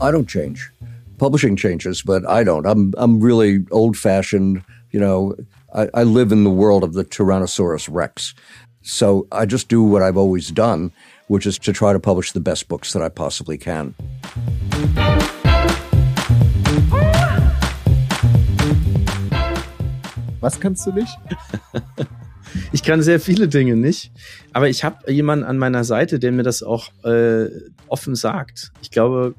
I don't change. Publishing changes, but I don't. I'm I'm really old fashioned. You know, I, I live in the world of the Tyrannosaurus Rex. So I just do what I've always done, which is to try to publish the best books that I possibly can. Was kannst du nicht? ich kann sehr viele Dinge nicht, aber ich habe jemanden an meiner Seite, der mir das auch äh, offen sagt. Ich glaube,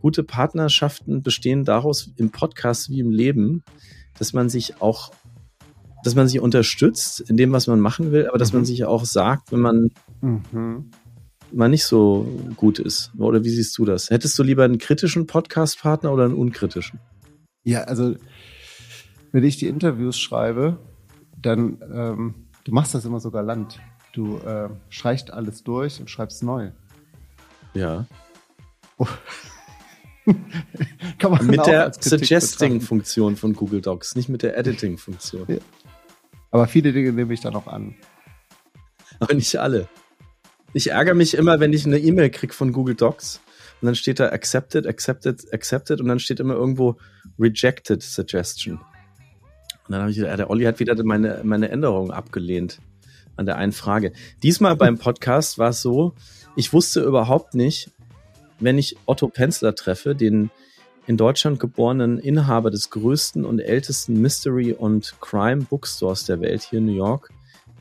gute Partnerschaften bestehen daraus im Podcast wie im Leben, dass man sich auch, dass man sich unterstützt in dem, was man machen will, aber dass mhm. man sich auch sagt, wenn man mhm. mal nicht so gut ist. Oder wie siehst du das? Hättest du lieber einen kritischen Podcast-Partner oder einen unkritischen? Ja, also wenn ich die Interviews schreibe, dann, ähm, du machst das immer sogar land. Du äh, streichst alles durch und schreibst neu. Ja. Oh. Kann man mit der Suggesting-Funktion von Google Docs, nicht mit der Editing-Funktion. Ja. Aber viele Dinge nehme ich dann auch an. Aber nicht alle. Ich ärgere mich immer, wenn ich eine E-Mail kriege von Google Docs und dann steht da accepted, accepted, accepted und dann steht immer irgendwo rejected suggestion. Und dann habe ich gedacht, der Olli hat wieder meine, meine Änderung abgelehnt an der einen Frage. Diesmal beim Podcast war es so, ich wusste überhaupt nicht, wenn ich Otto Penzler treffe, den in Deutschland geborenen Inhaber des größten und ältesten Mystery- und Crime-Bookstores der Welt hier in New York,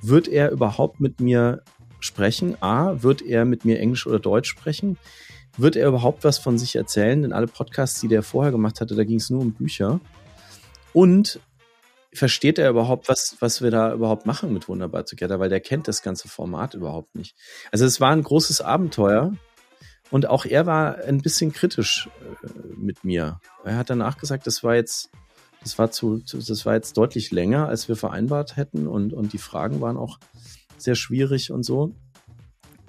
wird er überhaupt mit mir sprechen? A, wird er mit mir Englisch oder Deutsch sprechen? Wird er überhaupt was von sich erzählen? Denn alle Podcasts, die der vorher gemacht hatte, da ging es nur um Bücher. Und versteht er überhaupt, was, was wir da überhaupt machen mit Wunderbar Together? Weil der kennt das ganze Format überhaupt nicht. Also es war ein großes Abenteuer und auch er war ein bisschen kritisch äh, mit mir. Er hat danach gesagt, das war jetzt, das war zu, das war jetzt deutlich länger, als wir vereinbart hätten und, und die Fragen waren auch sehr schwierig und so.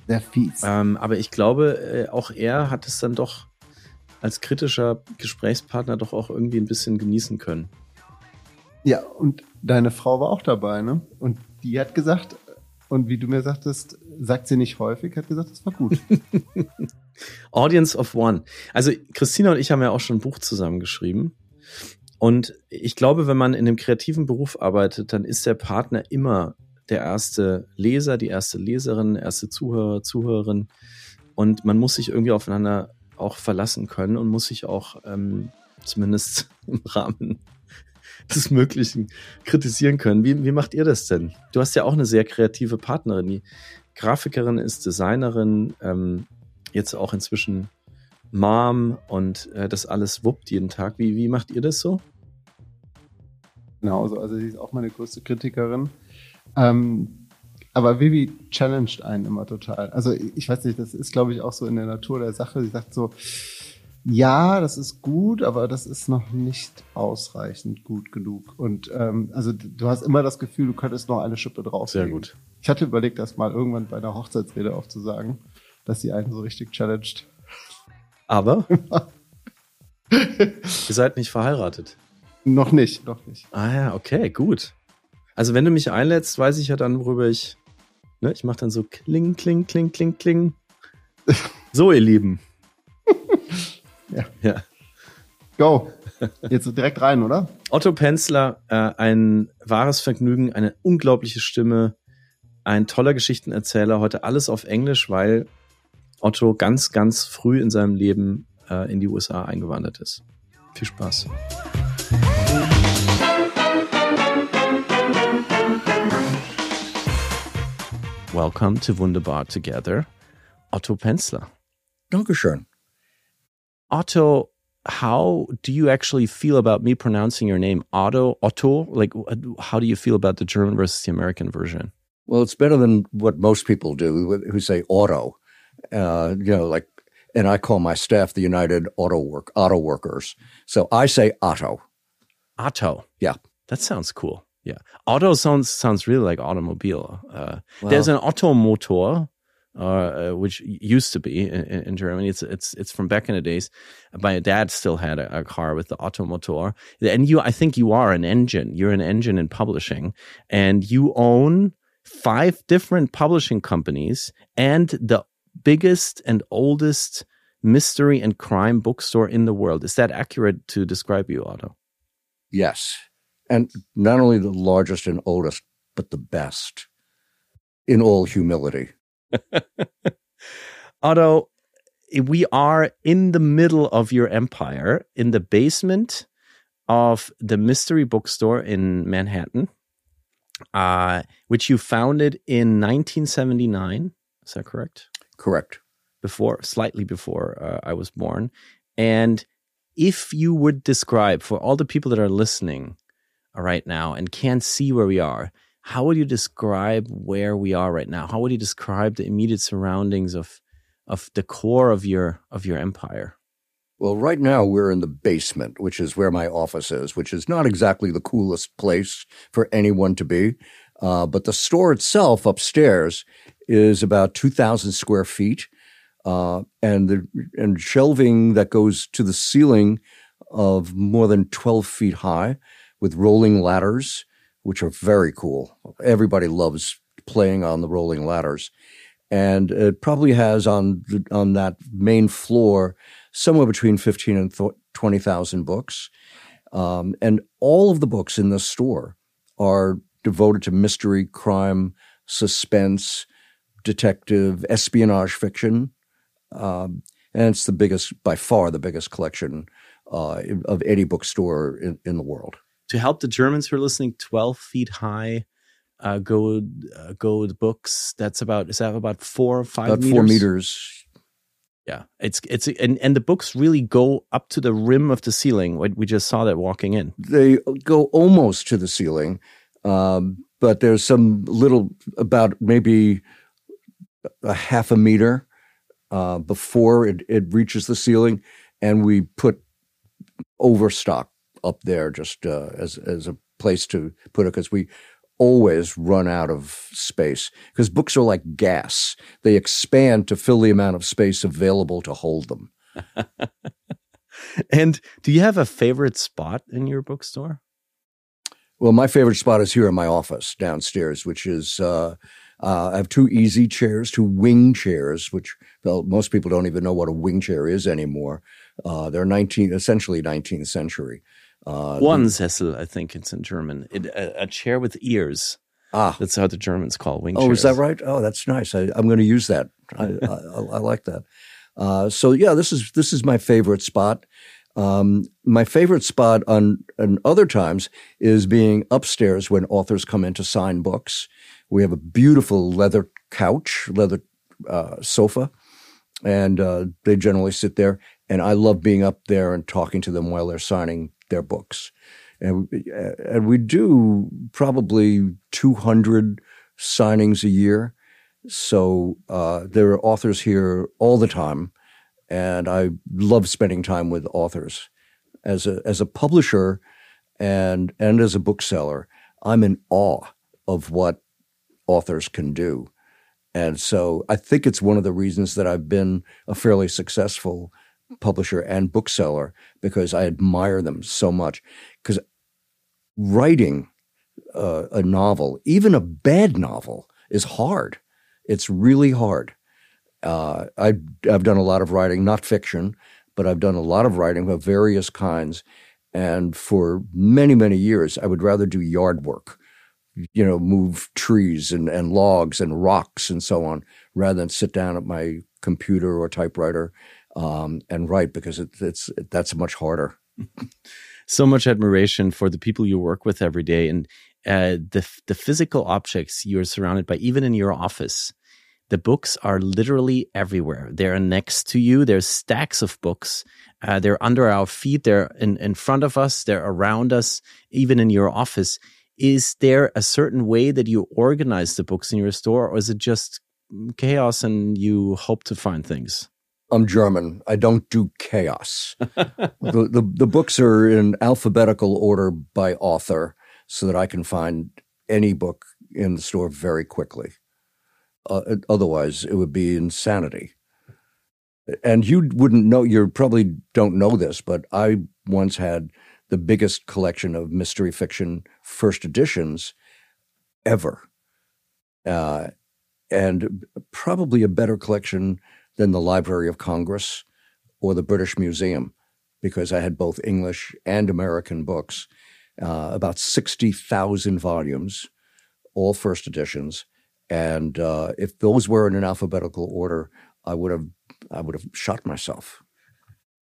Sehr fies. Ähm, aber ich glaube, äh, auch er hat es dann doch als kritischer Gesprächspartner doch auch irgendwie ein bisschen genießen können. Ja, und deine Frau war auch dabei, ne? Und die hat gesagt, und wie du mir sagtest, sagt sie nicht häufig, hat gesagt, das war gut. Audience of One. Also Christina und ich haben ja auch schon ein Buch zusammengeschrieben. Und ich glaube, wenn man in einem kreativen Beruf arbeitet, dann ist der Partner immer der erste Leser, die erste Leserin, erste Zuhörer, Zuhörerin. Und man muss sich irgendwie aufeinander auch verlassen können und muss sich auch ähm, zumindest im Rahmen des Möglichen kritisieren können. Wie, wie macht ihr das denn? Du hast ja auch eine sehr kreative Partnerin. Die Grafikerin ist Designerin, ähm, jetzt auch inzwischen Mom und äh, das alles wuppt jeden Tag. Wie, wie macht ihr das so? Genau, also, also sie ist auch meine größte Kritikerin. Ähm, aber Vivi challenged einen immer total. Also ich weiß nicht, das ist, glaube ich, auch so in der Natur der Sache. Sie sagt so, ja, das ist gut, aber das ist noch nicht ausreichend gut genug. Und ähm, also du hast immer das Gefühl, du könntest noch eine Schippe drauf. Sehr gut. Ich hatte überlegt, das mal irgendwann bei einer Hochzeitsrede aufzusagen, dass sie einen so richtig challenged. Aber ihr seid nicht verheiratet. Noch nicht, noch nicht. Ah ja, okay, gut. Also wenn du mich einlädst, weiß ich ja dann, worüber ich. Ne, ich mache dann so kling, kling, kling, kling, kling. So, ihr Lieben. Ja. ja. Go. Jetzt direkt rein, oder? Otto Penzler, äh, ein wahres Vergnügen, eine unglaubliche Stimme, ein toller Geschichtenerzähler. Heute alles auf Englisch, weil Otto ganz, ganz früh in seinem Leben äh, in die USA eingewandert ist. Viel Spaß. Welcome to Wunderbar Together, Otto Penzler. Dankeschön. Otto, how do you actually feel about me pronouncing your name Otto? Otto? Like, how do you feel about the German versus the American version? Well, it's better than what most people do who say auto. Uh, you know, like, and I call my staff the United Auto Work Auto Workers. So I say Otto. Otto. Yeah. That sounds cool. Yeah. Auto sounds sounds really like automobile. Uh, there's an automotor uh, which used to be in, in, Germany. It's it's it's from back in the days. My dad still had a, a, car with the Automotor, and you. I think you are an engine. You're an engine in publishing, and you own five different publishing companies and the biggest and oldest mystery and crime bookstore in the world. Is that accurate to describe you, Otto? Yes. And not only the largest and oldest, but the best in all humility. Otto, we are in the middle of your empire in the basement of the mystery bookstore in Manhattan, uh, which you founded in 1979. Is that correct? Correct. Before, slightly before uh, I was born. And if you would describe for all the people that are listening right now and can't see where we are, how would you describe where we are right now? How would you describe the immediate surroundings of of the core of your of your empire? Well, right now we're in the basement, which is where my office is, which is not exactly the coolest place for anyone to be. Uh, but the store itself upstairs is about 2,000 square feet. Uh, and the and shelving that goes to the ceiling of more than 12 feet high with rolling ladders, which are very cool. Everybody loves playing on the rolling ladders and it probably has on the, on that main floor somewhere between fifteen and twenty thousand books, um, and all of the books in the store are devoted to mystery, crime, suspense, detective, espionage fiction, um, and it's the biggest, by far, the biggest collection uh, of any bookstore in, in the world. To help the Germans who are listening, twelve feet high uh, gold uh, gold books. That's about is that about four or five about meters? four meters. Yeah, it's it's and and the books really go up to the rim of the ceiling. What we just saw that walking in. They go almost to the ceiling, um, but there's some little about maybe a half a meter uh, before it, it reaches the ceiling, and we put overstock up there just uh, as as a place to put it because we always run out of space because books are like gas. They expand to fill the amount of space available to hold them. and do you have a favorite spot in your bookstore? Well, my favorite spot is here in my office downstairs, which is uh, uh, I have two easy chairs, two wing chairs, which well, most people don't even know what a wing chair is anymore. Uh, they're 19, essentially 19th century. Uh, Ohrensessel, I think it's in German. It, a, a, chair with ears. Ah, that's how the Germans call wing oh, chairs. is that right? Oh, that's nice. I, am going to use that. I, I, I like that. Uh, so yeah, this is this is my favorite spot. Um, my favorite spot on, on other times is being upstairs when authors come in to sign books. We have a beautiful leather couch, leather uh, sofa, and uh, they generally sit there. And I love being up there and talking to them while they're signing their books. And, and we do probably 200 signings a year. So uh, there are authors here all the time. And I love spending time with authors. As a, as a publisher and, and as a bookseller, I'm in awe of what authors can do. And so I think it's one of the reasons that I've been a fairly successful publisher and bookseller because I admire them so much. Because writing uh, a novel, even a bad novel, is hard. It's really hard. Uh, I, I've done a lot of writing, not fiction, but I've done a lot of writing of various kinds. And for many, many years, I would rather do yard work, you know, move trees and, and logs and rocks and so on, rather than sit down at my computer or typewriter um, and write because it, it's it, that's much harder. so much admiration for the people you work with every day and uh, the the physical objects you're surrounded by, even in your office. The books are literally everywhere. They're next to you. There's stacks of books. Uh, they're under our feet. They're in, in front of us. They're around us, even in your office. Is there a certain way that you organize the books in your store, or is it just chaos and you hope to find things? I'm German. I don't do chaos. the, the, the books are in alphabetical order by author, so that I can find any book in the store very quickly. Uh, otherwise, it would be insanity. And you wouldn't know. You probably don't know this, but I once had the biggest collection of mystery fiction first editions ever, uh, and probably a better collection than the Library of Congress or the British Museum because I had both English and American books, uh, about 60,000 volumes, all first editions. And uh, if those were in an alphabetical order, I would have I would have shot myself.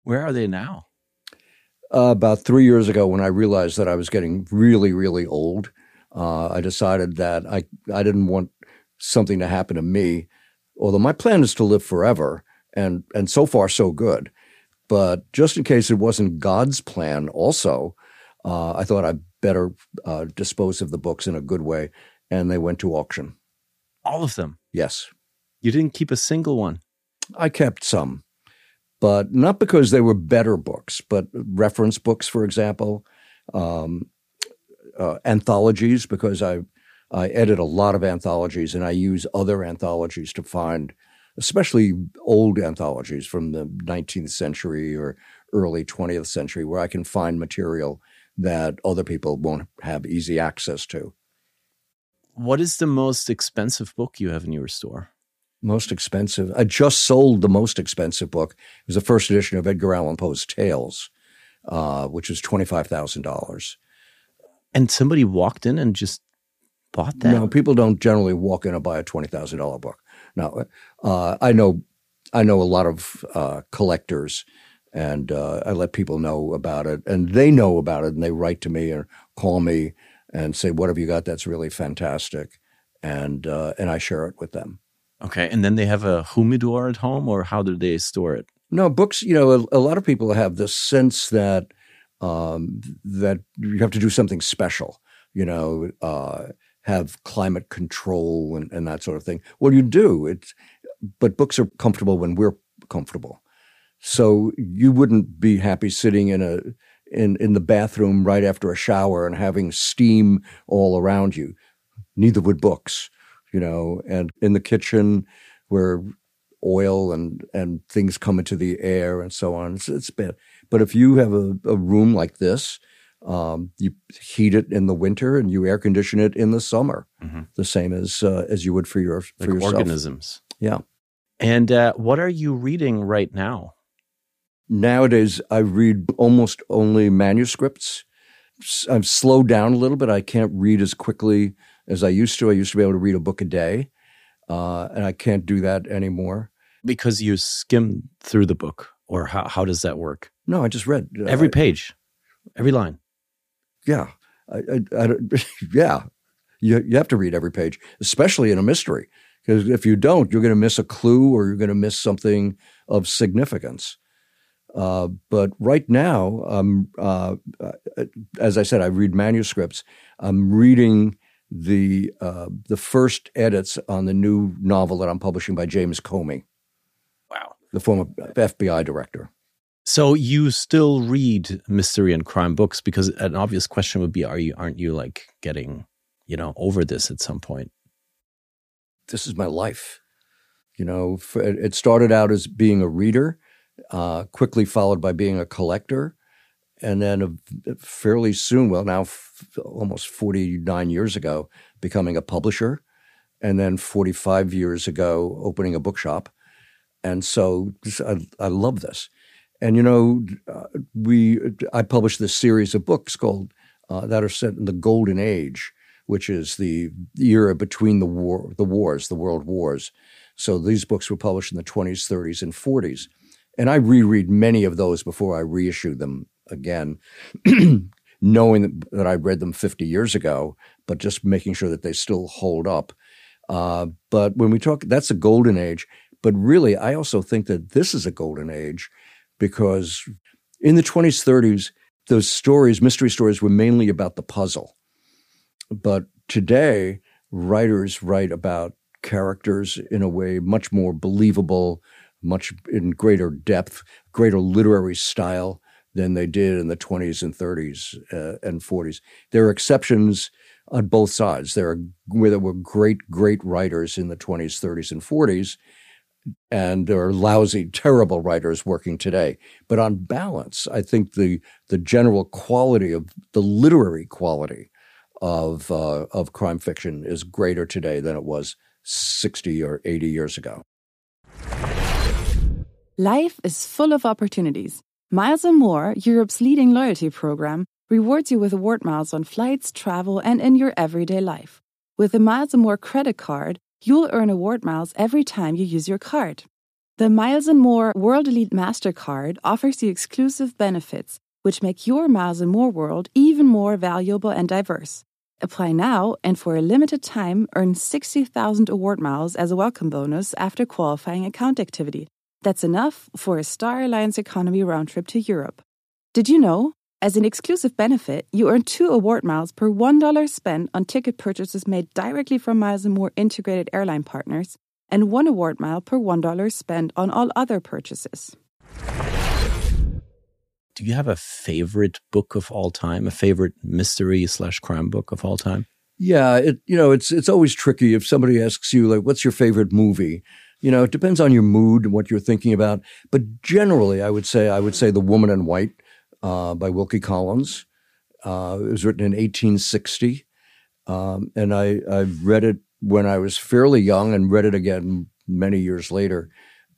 Where are they now? Uh, about three years ago, when I realized that I was getting really, really old, uh, I decided that I I didn't want something to happen to me. Although my plan is to live forever, and and so far so good. But just in case it wasn't God's plan, also, uh, I thought I'd better uh, dispose of the books in a good way, and they went to auction. All of them. Yes, You didn't keep a single one. I kept some, but not because they were better books, but reference books, for example, um, uh, anthologies, because I I edit a lot of anthologies and I use other anthologies to find, especially old anthologies from the 19th century or early 20th century, where I can find material that other people won't have easy access to. What is the most expensive book you have in your store? Most expensive. I just sold the most expensive book. It was the first edition of Edgar Allan Poe's Tales, uh, which was twenty five thousand dollars. And somebody walked in and just bought that. No, people don't generally walk in and buy a twenty thousand dollar book. Now, uh, I know, I know a lot of uh, collectors, and uh, I let people know about it, and they know about it, and they write to me or call me and say, "What have you got? That's really fantastic," and uh, and I share it with them. Okay, and then they have a humidor at home, or how do they store it? No, books. You know, a, a lot of people have this sense that um, that you have to do something special. You know, uh, have climate control and, and that sort of thing. Well, you do. It's but books are comfortable when we're comfortable. So you wouldn't be happy sitting in a in in the bathroom right after a shower and having steam all around you. Neither would books, you know. And in the kitchen where oil and and things come into the air and so on, it's, it's bad. But if you have a, a room like this, um, you heat it in the winter and you air condition it in the summer, Mhm. the same as uh, as you would for your for Like yourself. organisms. Yeah. And uh, what are you reading right now? Nowadays, I read almost only manuscripts. I've slowed down a little bit. I can't read as quickly as I used to. I used to be able to read a book a day, uh, and I can't do that anymore. Because you skim through the book, or how, how does that work? No, I just read uh, Every page, every line. Yeah, I, I, I yeah. You you have to read every page, especially in a mystery, because if you don't, you're going to miss a clue or you're going to miss something of significance. Uh, but right now, um, uh, as I said, I read manuscripts. I'm reading the uh, the first edits on the new novel that I'm publishing by James Comey, Wow. the former FBI director. So you still read mystery and crime books because an obvious question would be: Are you aren't you like getting you know over this at some point? this is my life. You know, f- it it started out as being a reader, uh, quickly followed by being a collector, and then a- fairly soon, well, now f- almost 49 years ago, becoming a publisher, and then 45 years ago, opening a bookshop. And so I, I love this. And, you know, uh, we I published this series of books called uh, that are set in the Golden Age, which is the era between the war, the wars, the world wars. So these books were published in the 20s, 30s, and 40s. And I reread many of those before I reissue them again, knowing that, that I read them 50 years ago, but just making sure that they still hold up. Uh, but when we talk, that's a golden age. But really, I also think that this is a golden age because in the 20s, 30s, those stories, mystery stories, were mainly about the puzzle. But today, writers write about characters in a way much more believable, much in greater depth, greater literary style than they did in the 20s and 30s uh, and 40s. There are exceptions on both sides. There are where there were great, great writers in the 20s, 30s, and 40s, and there are lousy, terrible writers working today. But on balance, I think the the general quality of the literary quality of uh, of crime fiction is greater today than it was 60 or 80 years ago. Life is full of opportunities. Miles and More, Europe's leading loyalty program, rewards you with award miles on flights, travel, and in your everyday life. With the Miles and More credit card, you'll earn award miles every time you use your card. The Miles and More World Elite MasterCard offers you exclusive benefits, which make your Miles and More world even more valuable and diverse. Apply now and for a limited time earn 60,000 award miles as a welcome bonus after qualifying account activity. That's enough for a Star Alliance economy round trip to Europe. Did you know? As an exclusive benefit, you earn two award miles per $1 spent on ticket purchases made directly from Miles & More integrated airline partners, and one award mile per $1 spent on all other purchases. Do you have a favorite book of all time? A favorite mystery slash crime book of all time? Yeah, it you know it's it's always tricky if somebody asks you like, "What's your favorite movie?" You know, it depends on your mood and what you're thinking about. But generally, I would say I would say The Woman in White uh, by Wilkie Collins. Uh, it was written in 1860, um, and I I read it when I was fairly young and read it again many years later,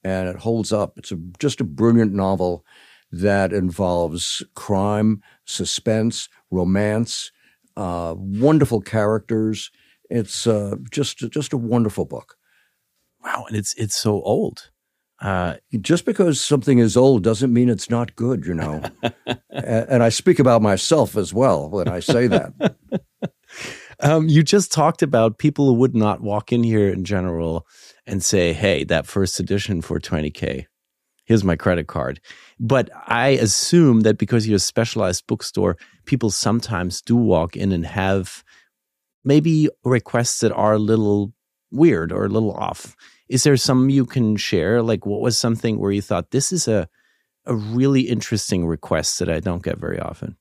and it holds up. It's a, just a brilliant novel that involves crime, suspense, romance, uh, wonderful characters. It's uh, just just a wonderful book. Wow, and it's it's so old. Uh, Just because something is old doesn't mean it's not good, you know. and, I speak about myself as well when I say that. um, you just talked about people who would not walk in here in general and say, "Hey, that first edition for 20k, here's my credit card." But I assume that because you're a specialized bookstore, people sometimes do walk in and have maybe requests that are a little weird or a little off. Is there some you can share? Like, what was something where you thought this is a a really interesting request that I don't get very often?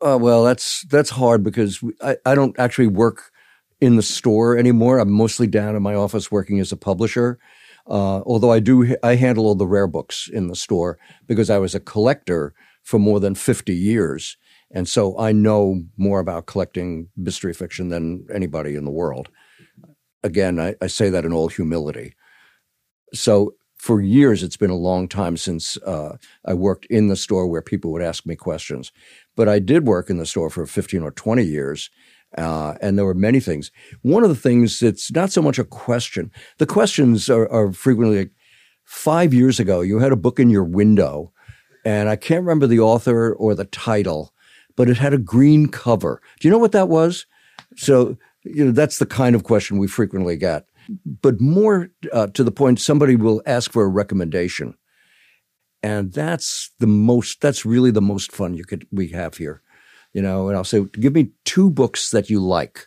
Uh, well, that's that's hard because I, I don't actually work in the store anymore. I'm mostly down in my office working as a publisher. Uh, although I do, I handle all the rare books in the store because I was a collector for more than 50 years. And so I know more about collecting mystery fiction than anybody in the world. Again, I, I say that in all humility. So for years, it's been a long time since uh, I worked in the store where people would ask me questions. But I did work in the store for 15 or 20 years. Uh, and there were many things. One of the things that's not so much a question, the questions are, are frequently like, five years ago, you had a book in your window, and I can't remember the author or the title, but it had a green cover. Do you know what that was? So, you know, that's the kind of question we frequently get. But more uh, to the point, somebody will ask for a recommendation. And that's the most, that's really the most fun you could, we have here. You know, and I'll say, give me two books that you like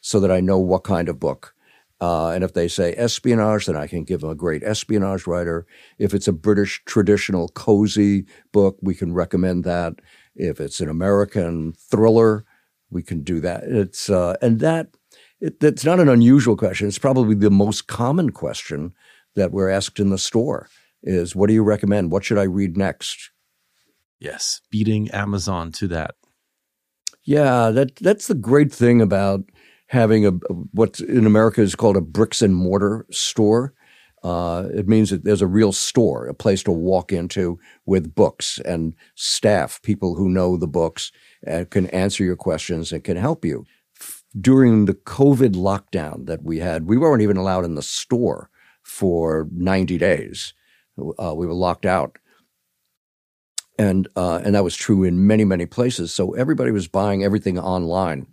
so that I know what kind of book. Uh, and if they say espionage, then I can give them a great espionage writer. If it's a British traditional cozy book, we can recommend that. If it's an American thriller, we can do that. It's uh, and that it, it's not an unusual question. It's probably the most common question that we're asked in the store is what do you recommend? What should I read next? Yes, beating Amazon to that. Yeah, that that's the great thing about having a what in America is called a bricks and mortar store. Uh, it means that there's a real store, a place to walk into with books and staff, people who know the books and can answer your questions and can help you during the COVID lockdown that we had, we weren't even allowed in the store for 90 days. Uh, we were locked out. And, uh, and that was true in many, many places. So everybody was buying everything online.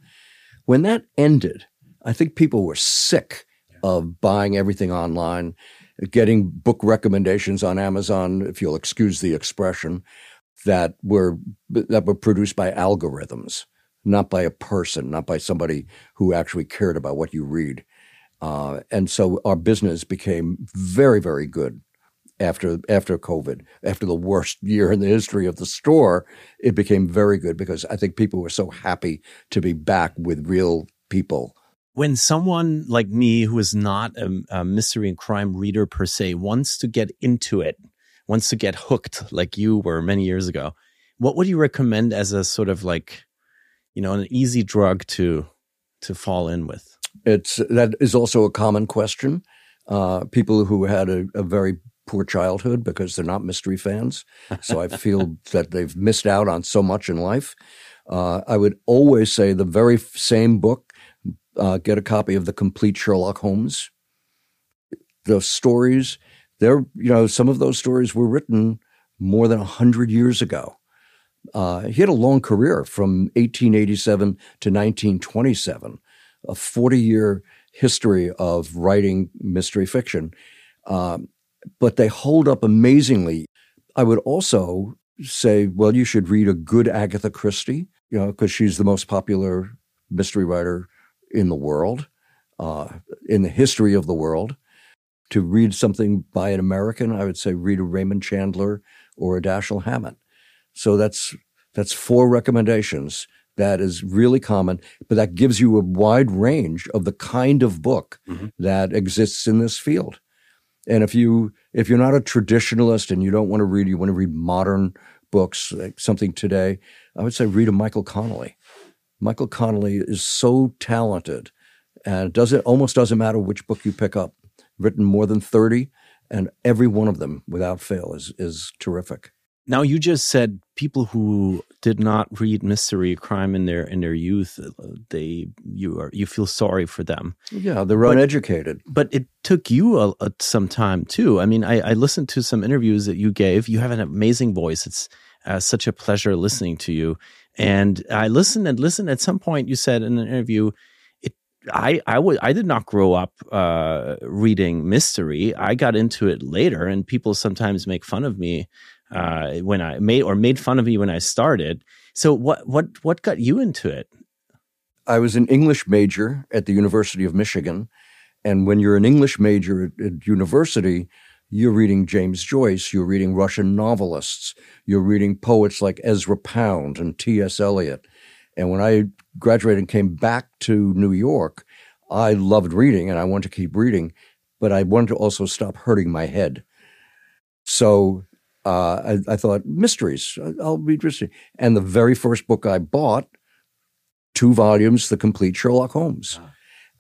When that ended, I think people were sick of buying everything online, getting book recommendations on Amazon, if you'll excuse the expression, that were, that were produced by algorithms not by a person, not by somebody who actually cared about what you read. Uh, and so our business became very, very good after after COVID, after the worst year in the history of the store. It became very good because I think people were so happy to be back with real people. When someone like me, who is not a, a mystery and crime reader per se, wants to get into it, wants to get hooked like you were many years ago, what would you recommend as a sort of like you know, an easy drug to to fall in with? It's that is also a common question. Uh, people who had a, a, very poor childhood because they're not mystery fans. So I feel that they've missed out on so much in life. Uh, I would always say the very same book, uh, get a copy of The Complete Sherlock Holmes. The stories, they're, you know, some of those stories were written more than a 100 years ago. Uh, he had a long career from 1887 to 1927, a 40 year history of writing mystery fiction. Um, but they hold up amazingly. I would also say, well, you should read a good Agatha Christie, you know, because she's the most popular mystery writer in the world, uh, in the history of the world. To read something by an American, I would say read a Raymond Chandler or a Dashiell Hammett. So that's that's four recommendations. That is really common, but that gives you a wide range of the kind of book mm-hmm. that exists in this field. And if you if you're not a traditionalist and you don't want to read, you want to read modern books, like something today, I would say read a Michael Connelly. Michael Connelly is so talented, and it doesn't almost doesn't matter which book you pick up. Written more than thirty, and every one of them, without fail, is is terrific. Now you just said people who did not read mystery crime in their in their youth, uh, they you are you feel sorry for them. Yeah, they're but, uneducated. But it took you a, a, some time too. I mean, I, I, listened to some interviews that you gave. You have an amazing voice. It's uh, such a pleasure listening to you. And I listened and listened. At some point, you said in an interview, I I would I did not grow up uh, reading mystery. I got into it later, and people sometimes make fun of me uh, when I made or made fun of me when I started. So what what what got you into it? I was an English major at the University of Michigan, and when you're an English major at, at university, you're reading James Joyce, you're reading Russian novelists, you're reading poets like Ezra Pound and T.S. Eliot. And when I graduated and came back to New York, I loved reading and I wanted to keep reading, but I wanted to also stop hurting my head. So uh, I, I, thought mysteries. I'll read mystery. And the very first book I bought, two volumes, The Complete Sherlock Holmes.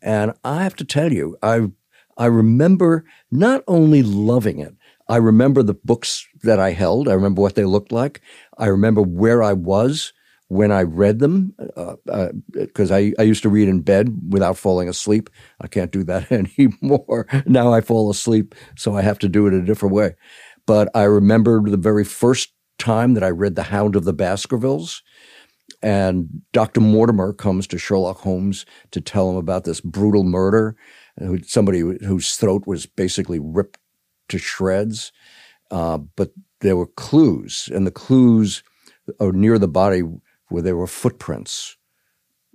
And I have to tell you, I I remember not only loving it, I remember the books that I held. I remember what they looked like. I remember where I was when I read them, because uh, uh, I, I used to read in bed without falling asleep. I can't do that anymore. now I fall asleep, so I have to do it a different way. But I remember the very first time that I read The Hound of the Baskervilles. And Dr. Mortimer comes to Sherlock Holmes to tell him about this brutal murder, somebody whose throat was basically ripped to shreds. Uh, but there were clues, and the clues are near the body where there were footprints.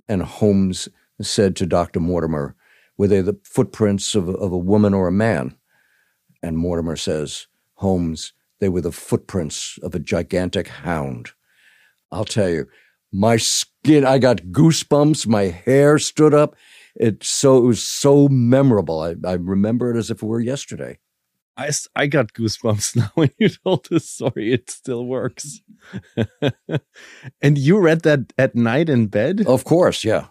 And Holmes said to Dr. Mortimer, Were they the footprints of, of a woman or a man? And Mortimer says, Holmes, they were the footprints of a gigantic hound. I'll tell you, my skin, I got goosebumps, my hair stood up. It so it was so memorable. I, I remember it as if it were yesterday. I, I got goosebumps now when you told this story. It still works. and you read that at night in bed? Of course, yeah.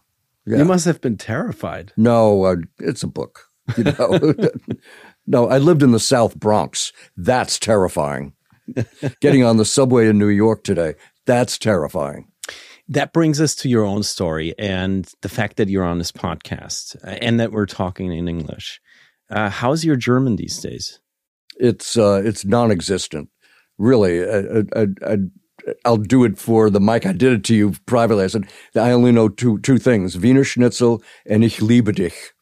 yeah. You must have been terrified. No, uh, it's a book. You know, No, I lived in the South Bronx. That's terrifying. Getting on the subway in New York today, that's terrifying. That brings us to your own story and the fact that you're on this podcast uh, and that we're talking in English. Uh, how's your German these days? It's uh, it's non-existent, really. I, I, I, I'll do it for the mic. I did it to you privately. I said I only know two two things: Wiener Schnitzel and Ich liebe dich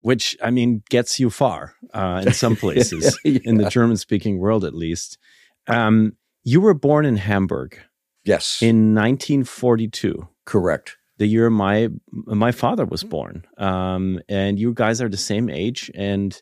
which I mean gets you far uh, in some places yeah. in the German speaking world, at least. Um, you were born in Hamburg. Yes. In 1942. Correct. The year my my father was born, um, and you guys are the same age, and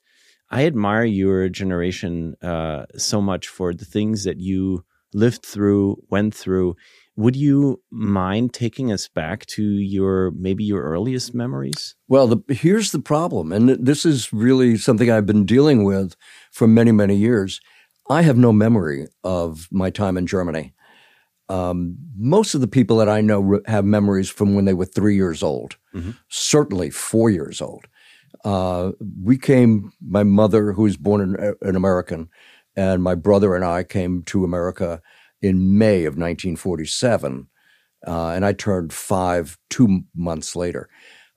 I admire your generation uh, so much for the things that you lived through, went through, would you mind taking us back to your maybe your earliest memories? Well, the, here's the problem, and this is really something I've been dealing with for many, many years. I have no memory of my time in Germany. Um, most of the people that I know have memories from when they were three years old, mm-hmm. certainly four years old. Uh, we came, my mother, who was born an, an American, and my brother and I came to America in May of 1947. Uh, and I turned five two months later.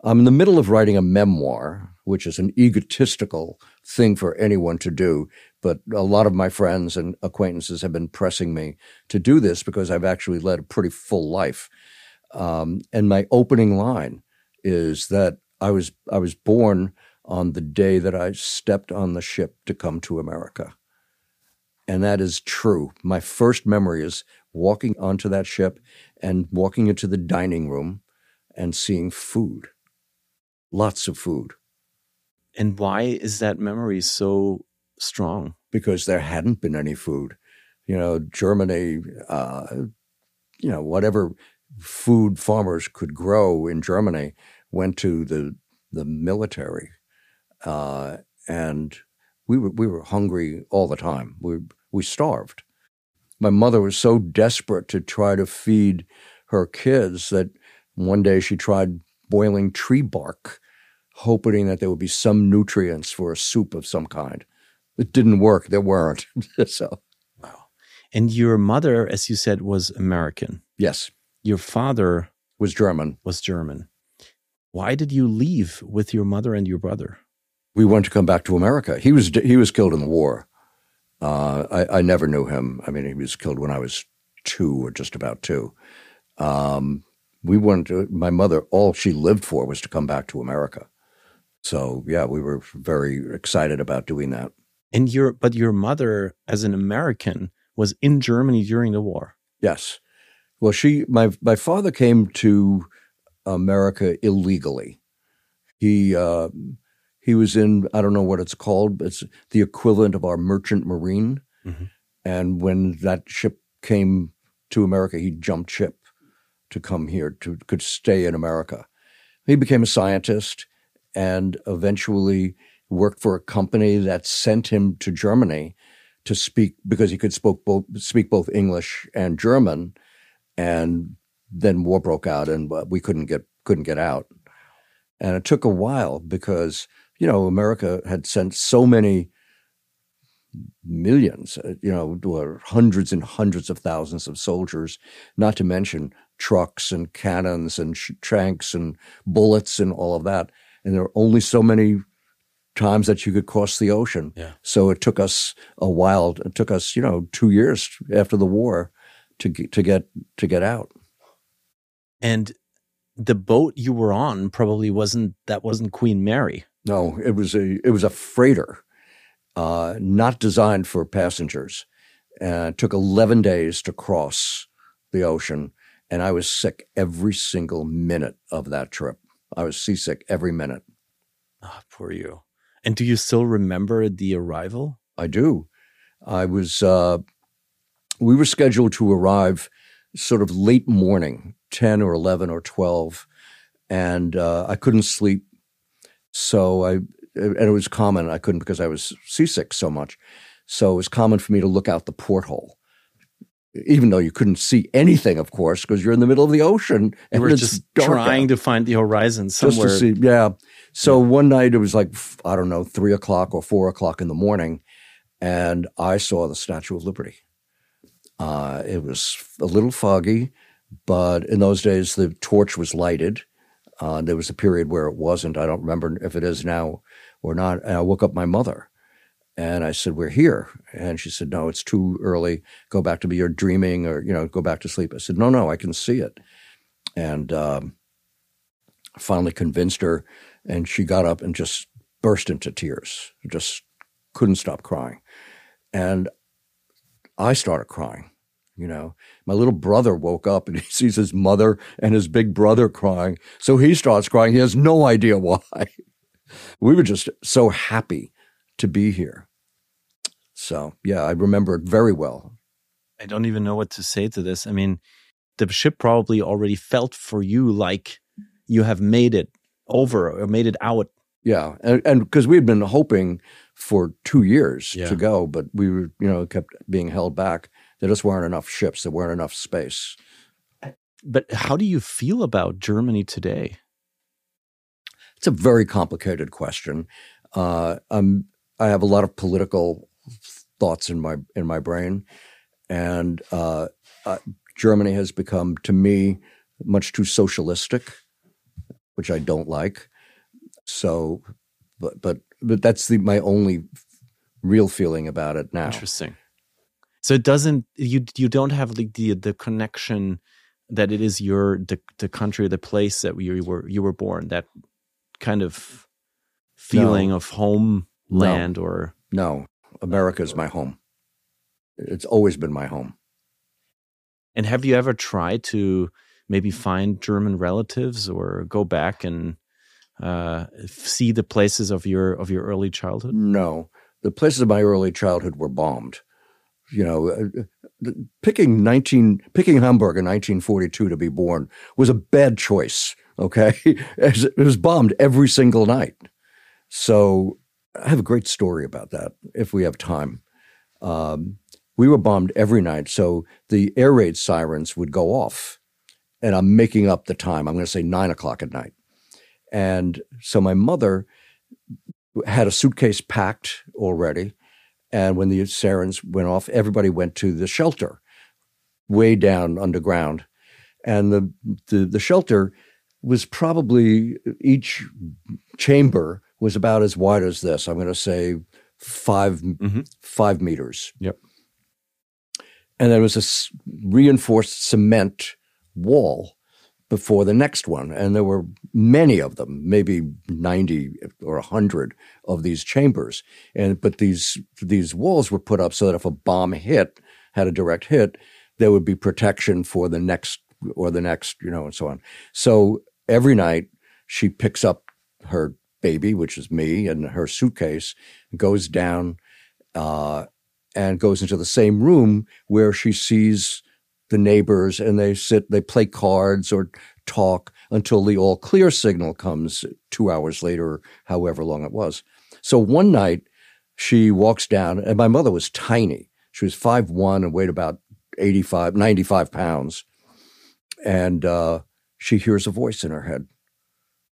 I'm in the middle of writing a memoir, which is an egotistical thing for anyone to do. But a lot of my friends and acquaintances have been pressing me to do this because I've actually led a pretty full life. Um, and my opening line is that I was I was born on the day that I stepped on the ship to come to America. And that is true. My first memory is walking onto that ship and walking into the dining room and seeing food. Lots of food. And why is that memory so strong? Because there hadn't been any food. You know, Germany, uh, you know, whatever food farmers could grow in Germany went to the the military, uh, and we were we were hungry all the time. We we starved. My mother was so desperate to try to feed her kids that one day she tried boiling tree bark, hoping that there would be some nutrients for a soup of some kind. It didn't work. There weren't. so, wow. And your mother, as you said, was American. Yes. Your father was German. Was German. Why did you leave with your mother and your brother? We wanted to come back to America. He was he was killed in the war. Uh, I, I, never knew him. I mean, he was killed when I was two or just about two. Um, we wanted to, my mother, all she lived for was to come back to America. So yeah, we were very excited about doing that. And your, but your mother, as an American, was in Germany during the war. Yes. Well, she, my, my father came to America illegally. He, uh, he was in, I don't know what it's called, but it's the equivalent of our merchant marine. Mm-hmm. And when that ship came to America, he jumped ship to come here to could stay in America. He became a scientist and eventually worked for a company that sent him to Germany to speak because he could spoke both, speak both English and German. And then war broke out, and we couldn't get couldn't get out. And it took a while because you know America had sent so many millions, uh, you know, hundreds and hundreds of thousands of soldiers, not to mention trucks and cannons and sh- tanks and bullets and all of that. And there were only so many times that you could cross the ocean. Yeah. So it took us a while. It took us, you know, two years after the war to get, to get to get out. And the boat you were on probably wasn't that wasn't Queen Mary. No, it was a it was a freighter uh, not designed for passengers. Uh, it took 11 days to cross the ocean, and I was sick every single minute of that trip. I was seasick every minute. Oh, poor you. And do you still remember the arrival? I do. I was, uh, we were scheduled to arrive sort of late morning, 10 or 11 or 12, and uh, I couldn't sleep. So I and it was common. I couldn't because I was seasick so much. So it was common for me to look out the porthole, even though you couldn't see anything, of course, because you're in the middle of the ocean and you were just trying out. to find the horizon somewhere. Just to see, yeah. So yeah. one night it was like I don't know, three o'clock or four o'clock in the morning, and I saw the Statue of Liberty. Uh, it was a little foggy, but in those days the torch was lighted. Uh, there was a period where it wasn't. I don't remember if it is now or not. And I woke up my mother and I said, We're here. And she said, No, it's too early. Go back to be your dreaming or, you know, go back to sleep. I said, No, no, I can see it. And um, finally convinced her. And she got up and just burst into tears, just couldn't stop crying. And I started crying. You know, my little brother woke up and he sees his mother and his big brother crying. So he starts crying. He has no idea why we were just so happy to be here. So, yeah, I remember it very well. I don't even know what to say to this. I mean, the ship probably already felt for you like you have made it over or made it out. Yeah. And because we had been hoping for two years yeah. to go, but we were, you know, kept being held back. There just weren't enough ships, there weren't enough space. But how do you feel about Germany today? It's a very complicated question. Uh, I'm, I have a lot of political thoughts in my in my brain, and uh, uh, Germany has become, to me, much too socialistic, which I don't like. So, but but but that's the my only real feeling about it now. Interesting. So it doesn't you you don't have the the, the connection that it is your the, the country the place that you were you were born that kind of feeling No. of homeland or No, America is my home. It's always been my home. and have you ever tried to maybe find German relatives or go back and uh, see the places of your of your early childhood? No, the places of my early childhood were bombed. You know, uh, picking nineteen picking Hamburg in nineteen forty two to be born was a bad choice. Okay, it was bombed every single night. So I have a great story about that if we have time. Um, we were bombed every night, so the air raid sirens would go off, and I'm making up the time. I'm going to say nine o'clock at night, and so my mother had a suitcase packed already. And when the sirens went off, everybody went to the shelter way down underground. And the, the, the shelter was probably each chamber was about as wide as this. I'm going to say 5 Mhm. five meters. Yep. And there was a reinforced cement wall before the next one. And there were many of them, maybe 90 or 100 of these chambers. And but these these walls were put up so that if a bomb hit, had a direct hit, there would be protection for the next or the next, you know, and so on. So every night she picks up her baby, which is me, and her suitcase, goes down uh, and goes into the same room where she sees the neighbors and they sit, they play cards or talk until the all clear signal comes two hours later, however long it was. So one night she walks down, and my mother was tiny. She was 5'1 and weighed about 85, 95 pounds. And uh, she hears a voice in her head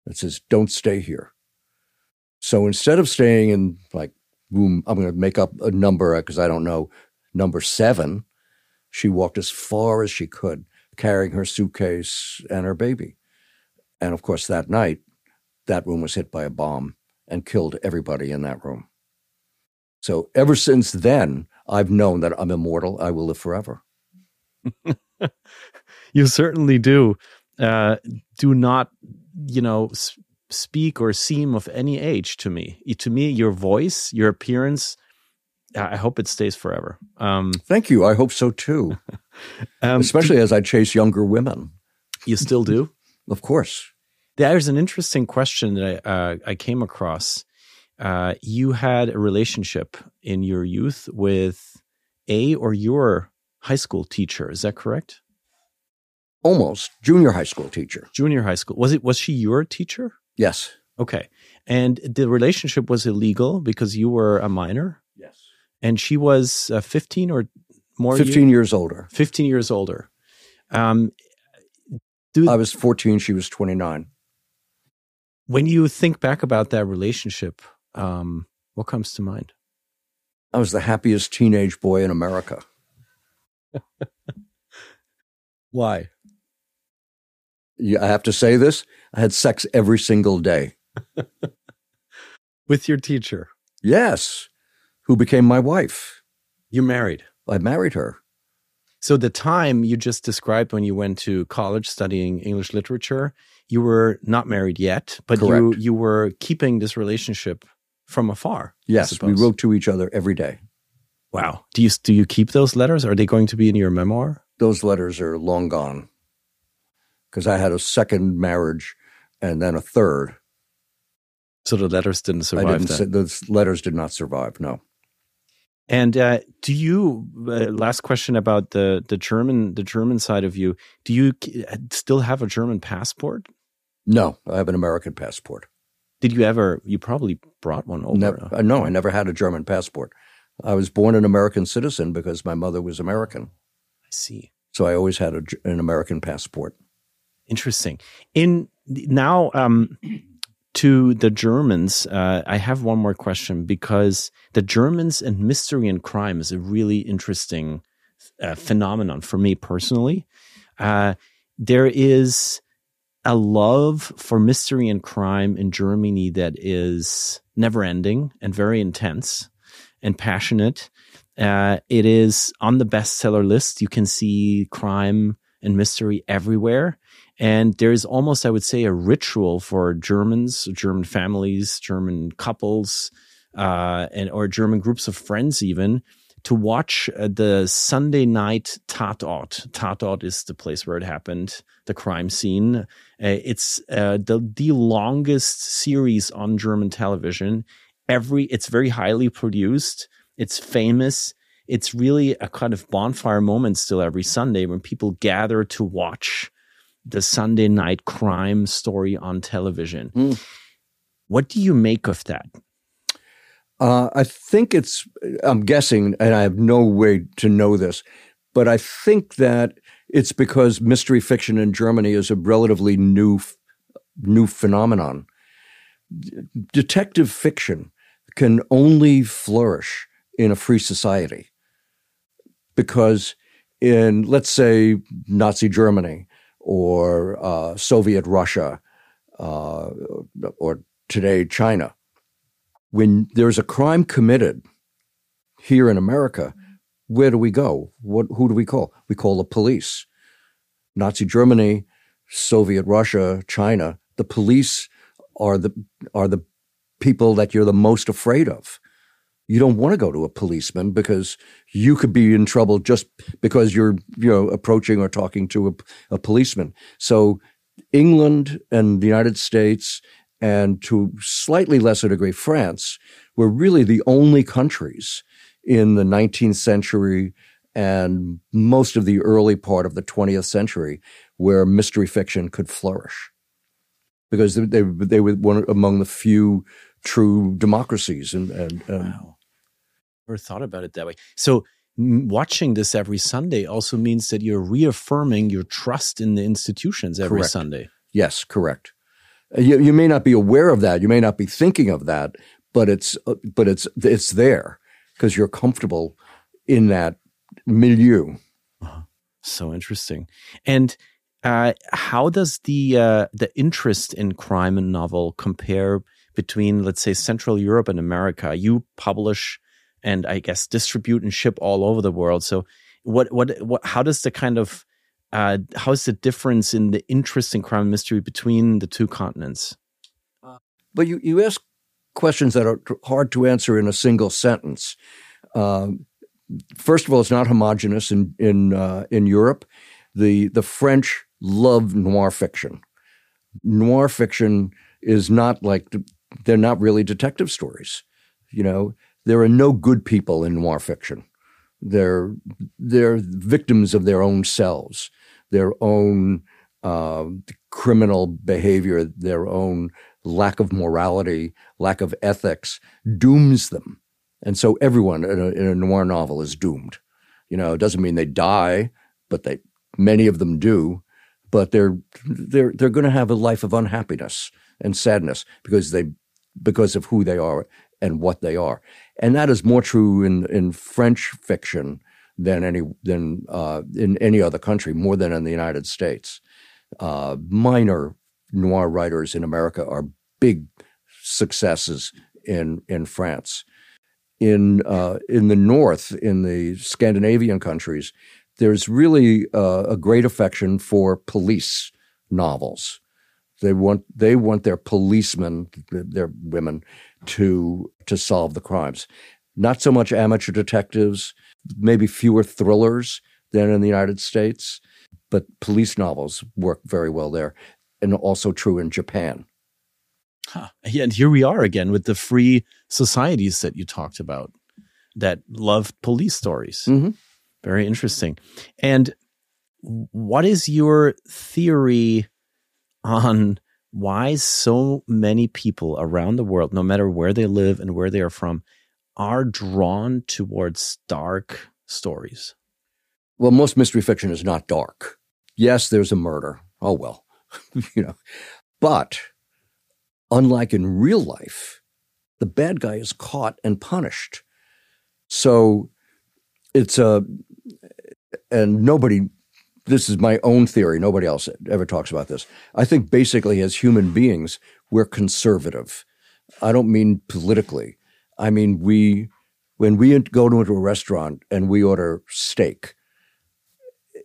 that says, Don't stay here. So instead of staying in like room, I'm going to make up a number because I don't know, number seven, she walked as far as she could, carrying her suitcase and her baby. And of course, that night, that room was hit by a bomb and killed everybody in that room. So ever since then, I've known that I'm immortal. I will live forever. You certainly do. Uh, do not, you know, speak or seem of any age to me. To me, your voice, your appearance, I hope it stays forever. Um, Thank you. I hope so too, um, especially as I chase younger women. you still do. Of course. There's an interesting question that I, uh, I came across. Uh, you had a relationship in your youth with a or your high school teacher. Is that correct? Almost junior high school teacher. Junior high school. Was it? Was she your teacher? Yes. Okay. And the relationship was illegal because you were a minor. And she was uh, 15 or more. 15 year- years older. 15 years older. Um, do, I was 14. She was 29. when you think back about that relationship, um, what comes to mind? I was the happiest teenage boy in America. Why? Yeah, I have to say this. I had sex every single day. With your teacher. Yes. Who became my wife. You're married. I married her. So the time you just described when you went to college studying English literature, you were not married yet, but you Correct. you were keeping this relationship from afar. Yes, we wrote to each other every day. Wow. Do you do you keep those letters? Are they going to be in your memoir? Those letters are long gone because I had a second marriage and then a third. So the letters didn't survive. I didn't. Say, those letters did not survive. No. And uh, do you? Uh, last question about the the German the German side of you. Do you still have a German passport? No, I have an American passport. Did you ever? You probably brought one over. Never, uh, no, I never had a German passport. I was born an American citizen because my mother was American. I see. So I always had a, an American passport. Interesting. In now, um, to the Germans, uh, I have one more question because the Germans and mystery and crime is a really interesting uh, phenomenon for me personally. Uh, there is a love for mystery and crime in Germany that is never ending and very intense and passionate. Uh, it is on the bestseller list. You can see crime and mystery everywhere. And there's almost, I would say, a ritual for Germans, German families, German couples, uh, and or German groups of friends even to watch uh, the Sunday night Tatort. Tatort is the place where it happened, the crime scene. Uh, it's uh, the the longest series on German television. Every it's very highly produced. It's famous. It's really a kind of bonfire moment still every Sunday when people gather to watch the Sunday night crime story on television. Mm. What do you make of that? Uh, I think it's, I'm guessing, and I have no way to know this, but I think that it's because mystery fiction in Germany is a relatively new, new phenomenon. Detective fiction can only flourish in a free society because in, let's say, Nazi Germany, or uh, Soviet Russia uh, or today China. When there's a crime committed here in America, where do we go? What, who do we call? We call the police. Nazi Germany, Soviet Russia, China, the police are the, are the people that you're the most afraid of you don't want to go to a policeman because you could be in trouble just because you're you know approaching or talking to a, a policeman. So england and the united states and to slightly lesser degree france were really the only countries in the 19th century and most of the early part of the 20th century where mystery fiction could flourish. Because they, they, they were one among the few true democracies and, and, and wow never thought about it that way. So watching this every Sunday also means that you're reaffirming your trust in the institutions every correct. Sunday. Yes, correct. Uh, you, you may not be aware of that. You may not be thinking of that, but it's uh, but it's it's there because you're comfortable in that milieu. Uh-huh. So interesting. And uh, how does the uh, the interest in crime and novel compare between, let's say, Central Europe and America? You publish and I guess distribute and ship all over the world. So what what what how does the kind of uh, how's the difference in the interest in crime mystery between the two continents? But you, you ask questions that are hard to answer in a single sentence. Um, first of all, it's not homogenous in in uh, in Europe. The the French love noir fiction. Noir fiction is not like they're not really detective stories. You know, there are no good people in noir fiction. They're they're victims of their own selves, their own uh, criminal behavior, their own lack of morality, lack of ethics dooms them, and so everyone in a, in a noir novel is doomed. You know, it doesn't mean they die, but they many of them do. But they're they're they're going to have a life of unhappiness and sadness because they because of who they are and what they are. And that is more true in, in French fiction than any than uh, in any other country, more than in the United States. Uh, minor noir writers in America are big successes in in France. In uh, in the North, in the Scandinavian countries, there's really uh, a great affection for police novels. They want they want their policemen, their women, to to solve the crimes. Not so much amateur detectives, maybe fewer thrillers than in the United States, but police novels work very well there, and also true in Japan. Huh. And here we are again with the free societies that you talked about that love police stories. Mm-hmm. Very interesting. And what is your theory on why so many people around the world, no matter where they live and where they are from, are drawn towards dark stories? Well, most mystery fiction is not dark. Yes, there's a murder. Oh, well, you know. But unlike in real life, the bad guy is caught and punished. So it's a, and nobody, this is my own theory. Nobody else ever talks about this. I think basically, as human beings, we're conservative. I don't mean politically. I mean, we, when we go to a restaurant and we order steak,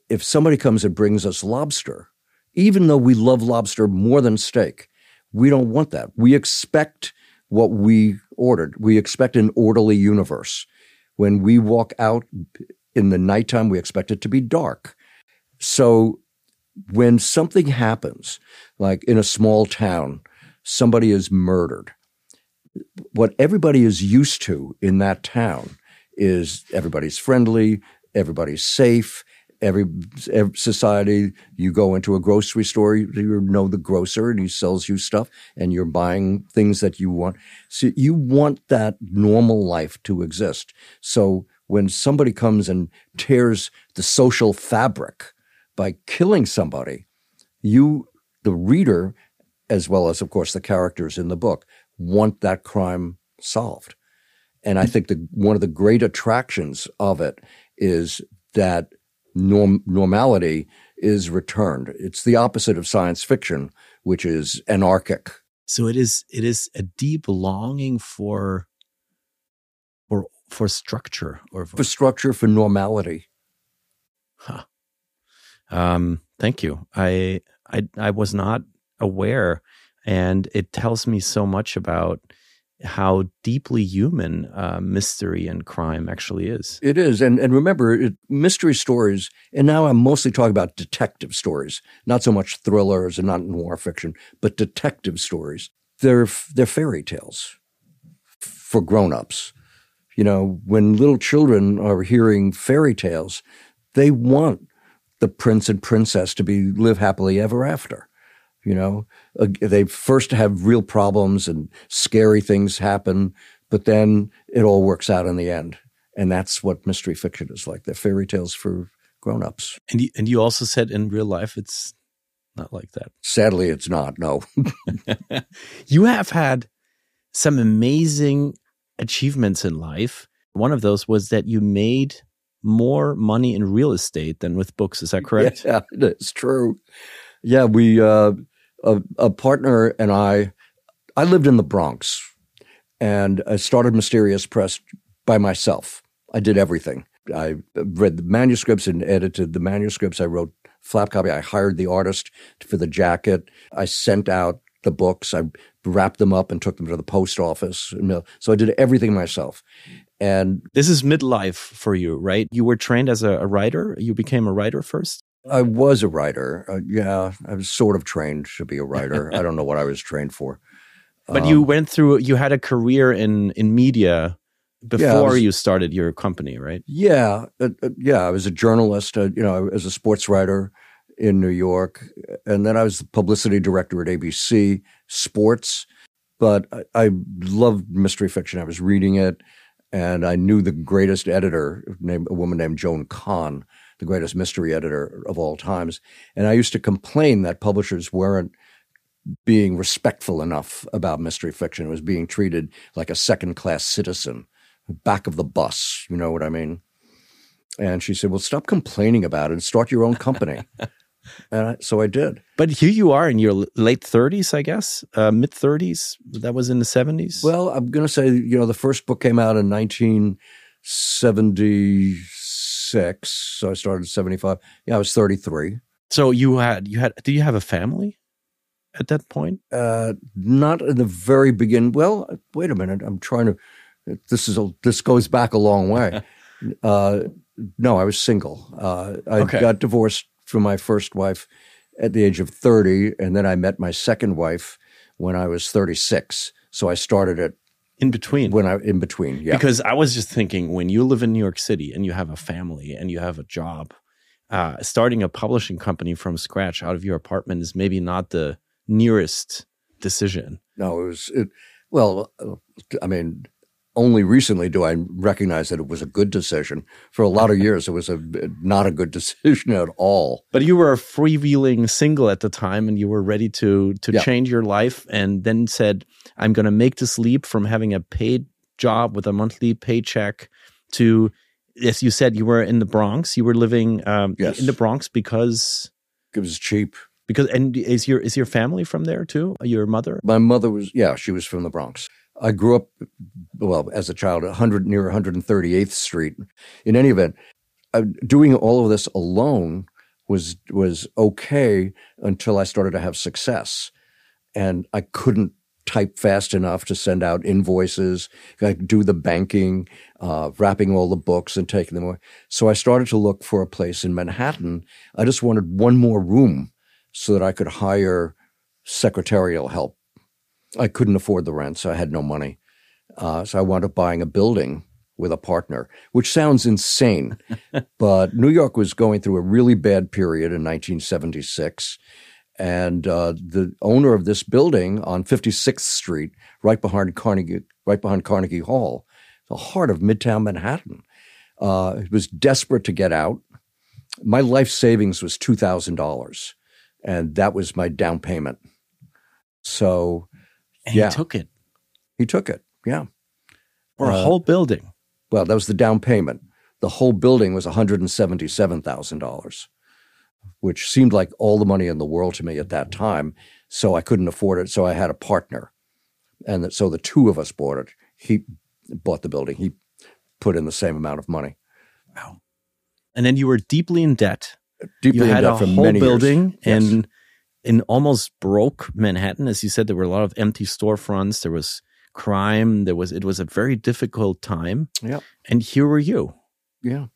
if somebody comes and brings us lobster, even though we love lobster more than steak, we don't want that. We expect what we ordered. We expect an orderly universe. When we walk out in the nighttime, we expect it to be dark. So when something happens, like in a small town, somebody is murdered, what everybody is used to in that town is everybody's friendly, everybody's safe, every, every, society you go into a grocery store you know the grocer and he sells you stuff and you're buying things that you want. So you want that normal life to exist. So when somebody comes and tears the social fabric by killing somebody you the reader as well as of course the characters in the book want that crime solved and i think the one of the great attractions of it is that norm, normality is returned. It's the opposite of science fiction, which is anarchic. So it is it is a deep longing for for for structure or for, for structure for normality. Huh. Um, thank you. I I I was not aware, and it tells me so much about how deeply human uh, mystery and crime actually is. It is, and and remember, it, mystery stories. And now I'm mostly talking about detective stories, not so much thrillers and not noir fiction, but detective stories. They're they're fairy tales for grown-ups. You know, when little children are hearing fairy tales, they want the prince and princess to be live happily ever after. You know, uh, they first have real problems and scary things happen, but then it all works out in the end. And that's what mystery fiction is like. They're fairy tales for grown-ups. And you, and you also said in real life it's not like that. Sadly, it's not. No. you have had some amazing achievements in life. One of those was that you made more money in real estate than with books. Is that correct? Yeah, it's true. Yeah, we uh, a, a partner and I, I lived in the Bronx and I started Mysterious Press by myself. I did everything. I read the manuscripts and edited the manuscripts. I wrote flap copy. I hired the artist for the jacket. I sent out the books. I wrapped them up and took them to the post office. So I did everything myself. And this is midlife for you, right? You were trained as a, a writer. You became a writer first. I was a writer. Uh, yeah, I was sort of trained to be a writer. I don't know what I was trained for. But um, you went through. You had a career in in media before yeah, was, you started your company, right? Yeah, uh, uh, yeah. I was a journalist. Uh, you know, as a sports writer in New York, and then I was the publicity director at ABC Sports. But I, I loved mystery fiction. I was reading it, and I knew the greatest editor, named a woman named Joan Kahn the greatest mystery editor of all times. And I used to complain that publishers weren't being respectful enough about mystery fiction. It was being treated like a second class citizen, back of the bus. You know what I mean? And she said, Well, stop complaining about it and start your own company. and I, so I did. But here you are in your late 30s, I guess, uh, mid 30s. That was in the 70s. Well, I'm going to say, you know, the first book came out in 1976, so I started at seventy five. Yeah, I was thirty three. So you had you had do you have a family at that point? Uh, not in the very beginning. Well, wait a minute. I'm trying to. This is a, this goes back a long way. uh, no, I was single. Uh, I okay. got divorced from my first wife at the age of thirty, and then I met my second wife when I was thirty six. So I started at in between. When i in between yeah. Because i was just thinking when you live in new york city and you have a family and you have a job uh, starting a publishing company from scratch out of your apartment is maybe not the nearest decision. No it was it well i mean only recently do I recognize that it was a good decision. For a lot of years, it was a not a good decision at all. But you were a freewheeling single at the time, and you were ready to to Yeah. change your life, and then said, "I'm going to make this leap from having a paid job with a monthly paycheck to." As you said, you were in the Bronx. You were living um, Yes. in the Bronx because It was cheap. because and is your is your family from there too? Your mother? My mother was, yeah, she was from the Bronx. I grew up, well, as a child, 100 near 138th Street. In any event, uh, doing all of this alone was was okay until I started to have success, and I couldn't type fast enough to send out invoices, do the banking, uh, wrapping all the books and taking them away. So I started to look for a place in Manhattan. I just wanted one more room so that I could hire secretarial help. I couldn't afford the rent, so I had no money. Uh, so I wound up buying a building with a partner, which sounds insane. but New York was going through a really bad period in 1976. And uh, the owner of this building on 56th Street, right behind Carnegie, right behind Carnegie Hall, the heart of Midtown Manhattan, uh, was desperate to get out. My life savings was two thousand dollars, and that was my down payment. So And Yeah. he took it he took it. Yeah. for a Uh, whole building. Well, that was the down payment. The whole building was $177,000, which seemed like all the money in the world to me at that time. So I couldn't afford it. So I had a partner. And so the two of us bought it. He bought the building. He put in the same amount of money. Wow. And then you were deeply in debt. Deeply you in had debt a for whole many years. building Yes. In in almost broke Manhattan. As you said, there were a lot of empty storefronts. There was crime. There was it was a very difficult time. Yeah, And here were you. Yeah.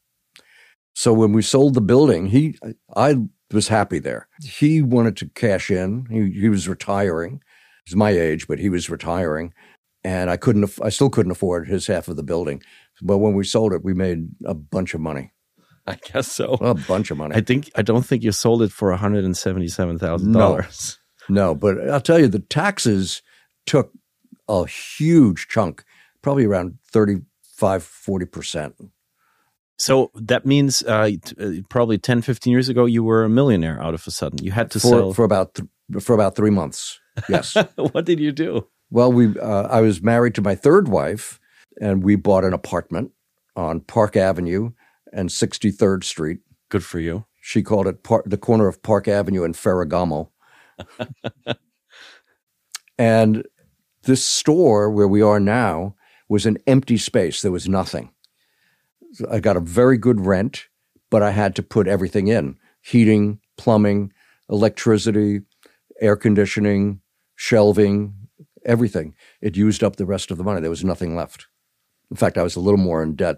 So when we sold the building, he, I was happy there. He wanted to cash in. He, he was retiring. He's my age, but he was retiring, and I couldn't. aff- I still couldn't afford his half of the building. But when we sold it, we made a bunch of money. I guess so. A bunch of money. I think I don't think you sold it for one hundred and seventy seven thousand dollars. no, but I'll tell you, the taxes took a huge chunk, probably around 35, 40 percent. So that means uh, uh, probably 10, 15 years ago, you were a millionaire out of a sudden. You had to for sell. for about th- for about three months. Yes. what did you do? Well, we uh, I was married to my third wife, and we bought an apartment on Park Avenue and 63rd Street. Good for you. She called it par- the corner of Park Avenue and Ferragamo. and this store where we are now was an empty space. There was nothing. I got a very good rent, but I had to put everything in heating, plumbing, electricity, air conditioning, shelving, everything. It used up the rest of the money. There was nothing left. In fact, I was a little more in debt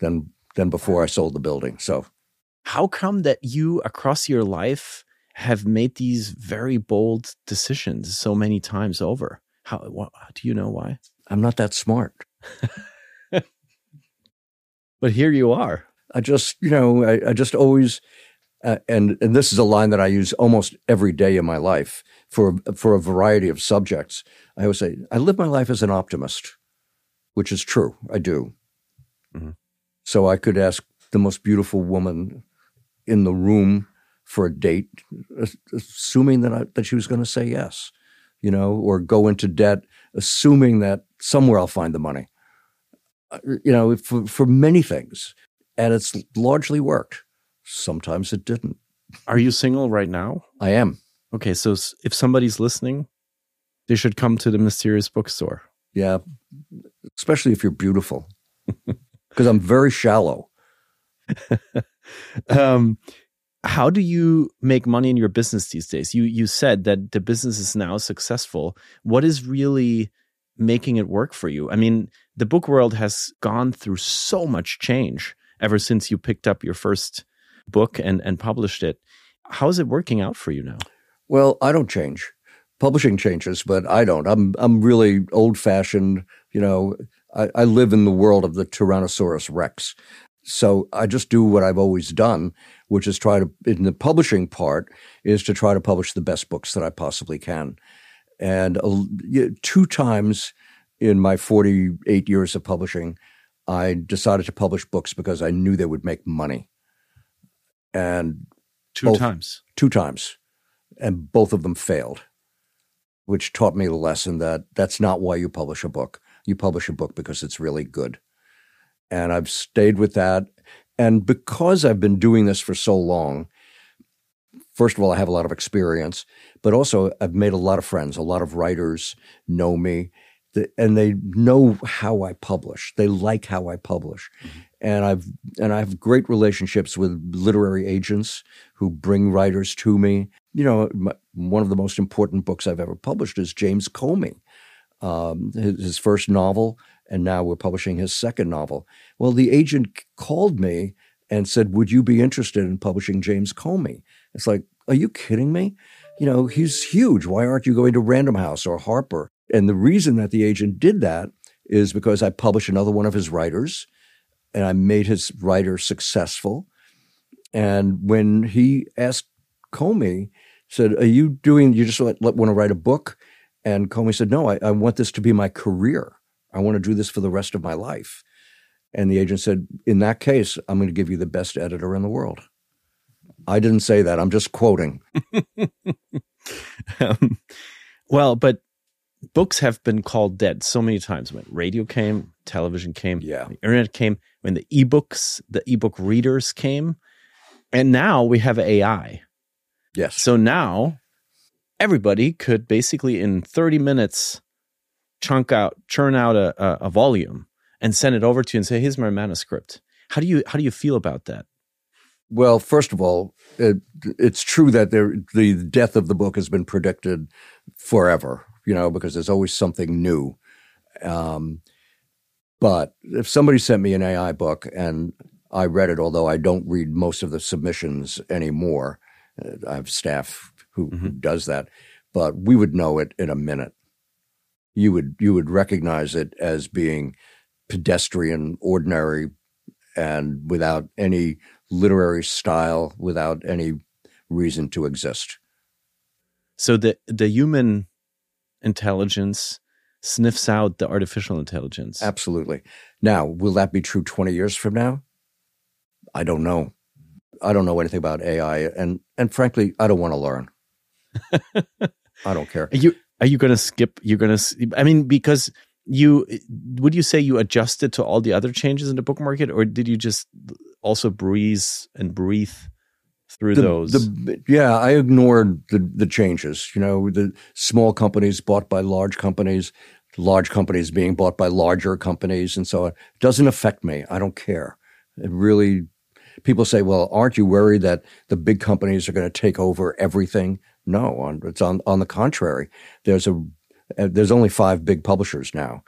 than than before I sold the building. So How come that you across your life have made these very bold decisions so many times over? How do you know why? I'm not that smart. But here you are. I just, you know, I, I just always, uh, and and this is a line that I use almost every day in my life for for a variety of subjects. I always say I live my life as an optimist, which is true. I do. Mhm. So I could ask the most beautiful woman in the room for a date, assuming that I, that she was going to say yes, you know, or go into debt, assuming that somewhere I'll find the money. Uh, You know, for for many things, and it's largely worked. Sometimes it didn't. Are you single right now? I am. Okay, so if somebody's listening, they should come to the mysterious bookstore. Yeah, especially if you're beautiful, because I'm very shallow. um, how do you make money in your business these days? You you said that the business is now successful. What is really making it work for you? I mean, the book world has gone through so much change ever since you picked up your first book and and published it. How is it working out for you now? Well, I don't change. Publishing changes, but I don't. I'm I'm really old fashioned. You know, I, I live in the world of the Tyrannosaurus Rex. So I just do what I've always done, which is try to, in the publishing part, is to try to publish the best books that I possibly can. And uh, two times in my 48 years of publishing, I decided to publish books because I knew they would make money. And Two Both. times. two times, and both of them failed, which taught me the lesson that that's not why you publish a book. You publish a book because it's really good. And I've stayed with that. And because I've been doing this for so long, first of all, I have a lot of experience, but also I've made a lot of friends. A lot of writers know me, and they know how I publish. They like how I publish, mm-hmm. and I've and I have great relationships with literary agents who bring writers to me. You know, my, one of the most important books I've ever published is James Comey, um, his, his first novel, and now we're publishing his second novel. Well, the agent called me and said, "Would you be interested in publishing James Comey?" It's like, are you kidding me? You know, he's huge. Why aren't you going to Random House or Harper? And the reason that the agent did that is because I published another one of his writers and I made his writer successful. And when he asked Comey, said, Are you doing, you just want to write a book? And Comey said, No, I, I want this to be my career. I want to do this for the rest of my life. And the agent said, In that case, I'm going to give you the best editor in the world. I didn't say that. I'm just quoting. um, well, but books have been called dead so many times when radio came, television came, Yeah. the internet came, when the ebooks, the ebook readers came, and now we have AI. Yes. So now everybody could basically in 30 minutes chunk out, churn out a, a, a volume and send it over to you and say, here's my manuscript. How do you how do you feel about that? Well, first of all, it, it's true that there, the death of the book has been predicted forever, you know, because there's always something new. Um, but if somebody sent me an AI book and I read it, although I don't read most of the submissions anymore, uh, I have staff who, who mm-hmm. does that, but we would know it in a minute. You would you would recognize it as being pedestrian, ordinary, and without any literary style, without any reason to exist. So the the human intelligence sniffs out the artificial intelligence. Absolutely. Now, will that be true 20 years from now? I don't know. I don't know anything about AI and and frankly, I don't want to learn. I don't care. Are you are you going to skip? You're going to. I mean, because you would you say you adjusted to all the other changes in the book market, or did you just also breeze and breathe through The- those? the- yeah, I ignored the the changes. You know, the small companies bought by large companies, large companies being bought by larger companies, and so it doesn't affect me. I don't care. It really. People say, "Well, aren't you worried that the big companies are going to take over everything?" No, on, it's on on the contrary. There's a uh, there's only five big publishers now,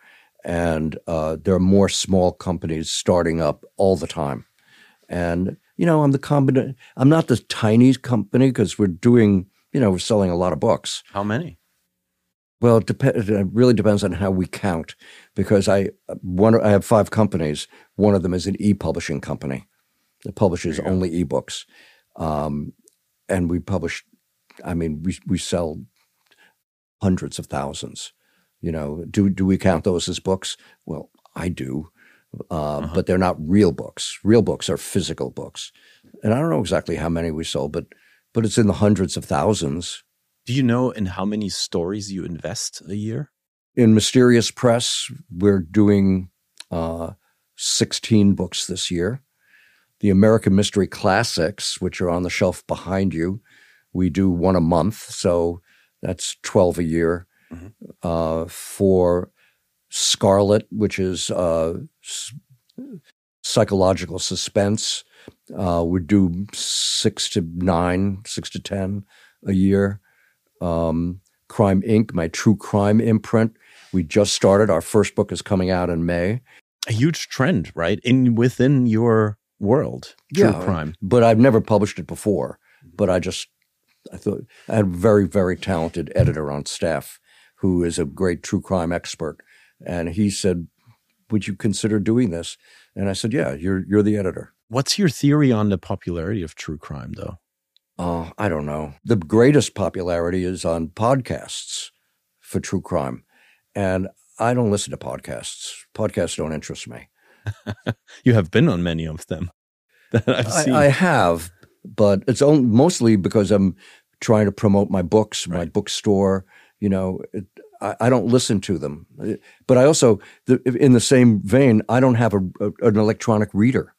and uh, there are more small companies starting up all the time. And you know, I'm the combina- I'm not the tiny company because we're doing, you know, we're selling a lot of books. How many? Well, it, dep- it really depends on how we count, because I one I have five companies. One of them is an e-publishing company that publishes only ebooks, um, and we publish. I mean, we we sell hundreds of thousands. You know, do do we count those as books? Well, I do, uh, but they're not real books. Real books are physical books, and I don't know exactly how many we sold, but but it's in the hundreds of thousands. Do you know in how many stories you invest a year? in Mysterious Press, we're doing uh, 16 books this year. The American Mystery Classics, which are on the shelf behind you, we do one a month. So that's 12 a year. Uh, for Scarlet, which is uh, s- psychological suspense, uh, we do six to nine, six to 10 a year. Um, Crime Ink, my true crime imprint, we just started. Our first book is coming out in May. A huge trend, right? In within your world, true Yeah. crime. But I've never published it before. But I just, I thought I had a very, very talented editor on staff who is a great true crime expert. And he said, Would you consider doing this? And I said, Yeah, you're, you're the editor. What's your theory on the popularity of true crime, though? Uh, I don't know. The greatest popularity is on podcasts for true crime. And I don't listen to podcasts. Podcasts don't interest me. you have been on many of them that I've seen. I, I have, but it's only, mostly because I'm trying to promote my books, my bookstore. You know, it, I, I, don't listen to them. But I also, the, in the same vein, I don't have a, a, an electronic reader.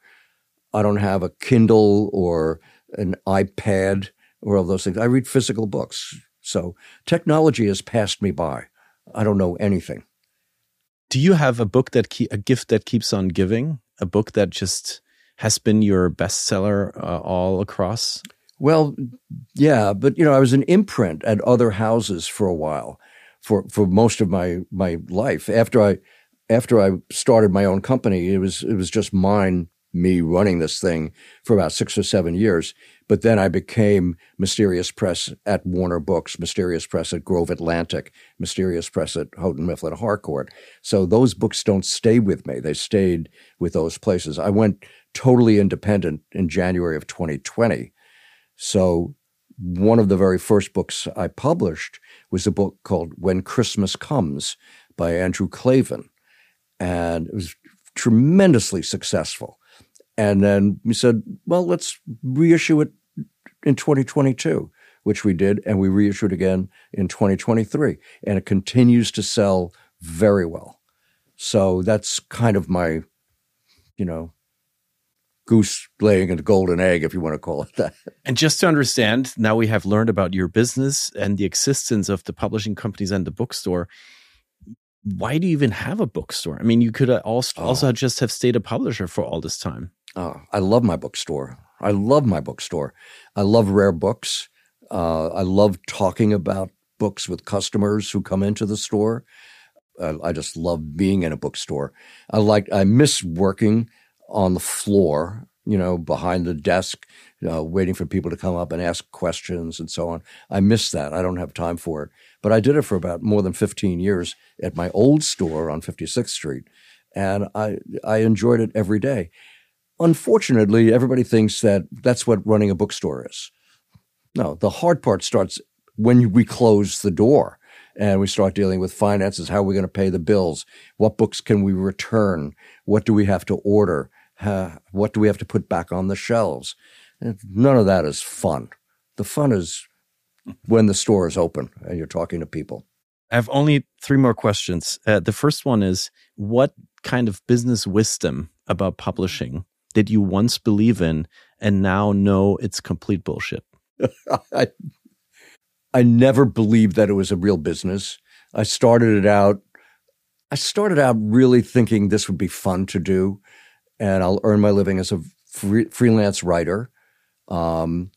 I don't have a Kindle or an iPad or all those things. I read physical books. So technology has passed me by. I don't know anything. Do you have a book that ke- a gift that keeps on giving? A book that just has been your bestseller uh, all across? Well, yeah, but you know, I was an imprint at other houses for a while, for for most of my my life. After I after I started my own company, it was it was just mine, me running this thing for about six or seven years. But then I became Mysterious Press at Warner Books, Mysterious Press at Grove Atlantic, Mysterious Press at Houghton Mifflin Harcourt. So those books don't stay with me. They stayed with those places. I went totally independent in January of 2020. So one of the very first books I published was a book called When Christmas Comes by Andrew Klavan. And it was tremendously successful. And then we said, well, let's reissue it in 2022, which we did. And we reissued again in 2023. And it continues to sell very well. So that's kind of my, you know, goose laying a golden egg, if you want to call it that. And just to understand, now we have learned about your business and the existence of the publishing companies and the bookstore why do you even have a bookstore? I mean, you could also, oh. also just have stayed a publisher for all this time. Oh, I love my bookstore. I love my bookstore. I love rare books. Uh, I love talking about books with customers who come into the store. Uh, I just love being in a bookstore. I like. I miss working on the floor. You know, behind the desk, uh, waiting for people to come up and ask questions and so on. I miss that. I don't have time for it. But I did it for about more than 15 years at my old store on 56th Street, and I I enjoyed it every day. Unfortunately, everybody thinks that that's what running a bookstore is. No, the hard part starts when we close the door and we start dealing with finances. How are we going to pay the bills? What books can we return? What do we have to order? Uh, what do we have to put back on the shelves? None of that is fun. The fun is when the store is open and you're talking to people. I have only three more questions. Uh, the first one is what kind of business wisdom about publishing did you once believe in and now know it's complete bullshit? I, I never believed that it was a real business. I started it out I started out really thinking this would be fun to do and I'll earn my living as a free, freelance writer. Um,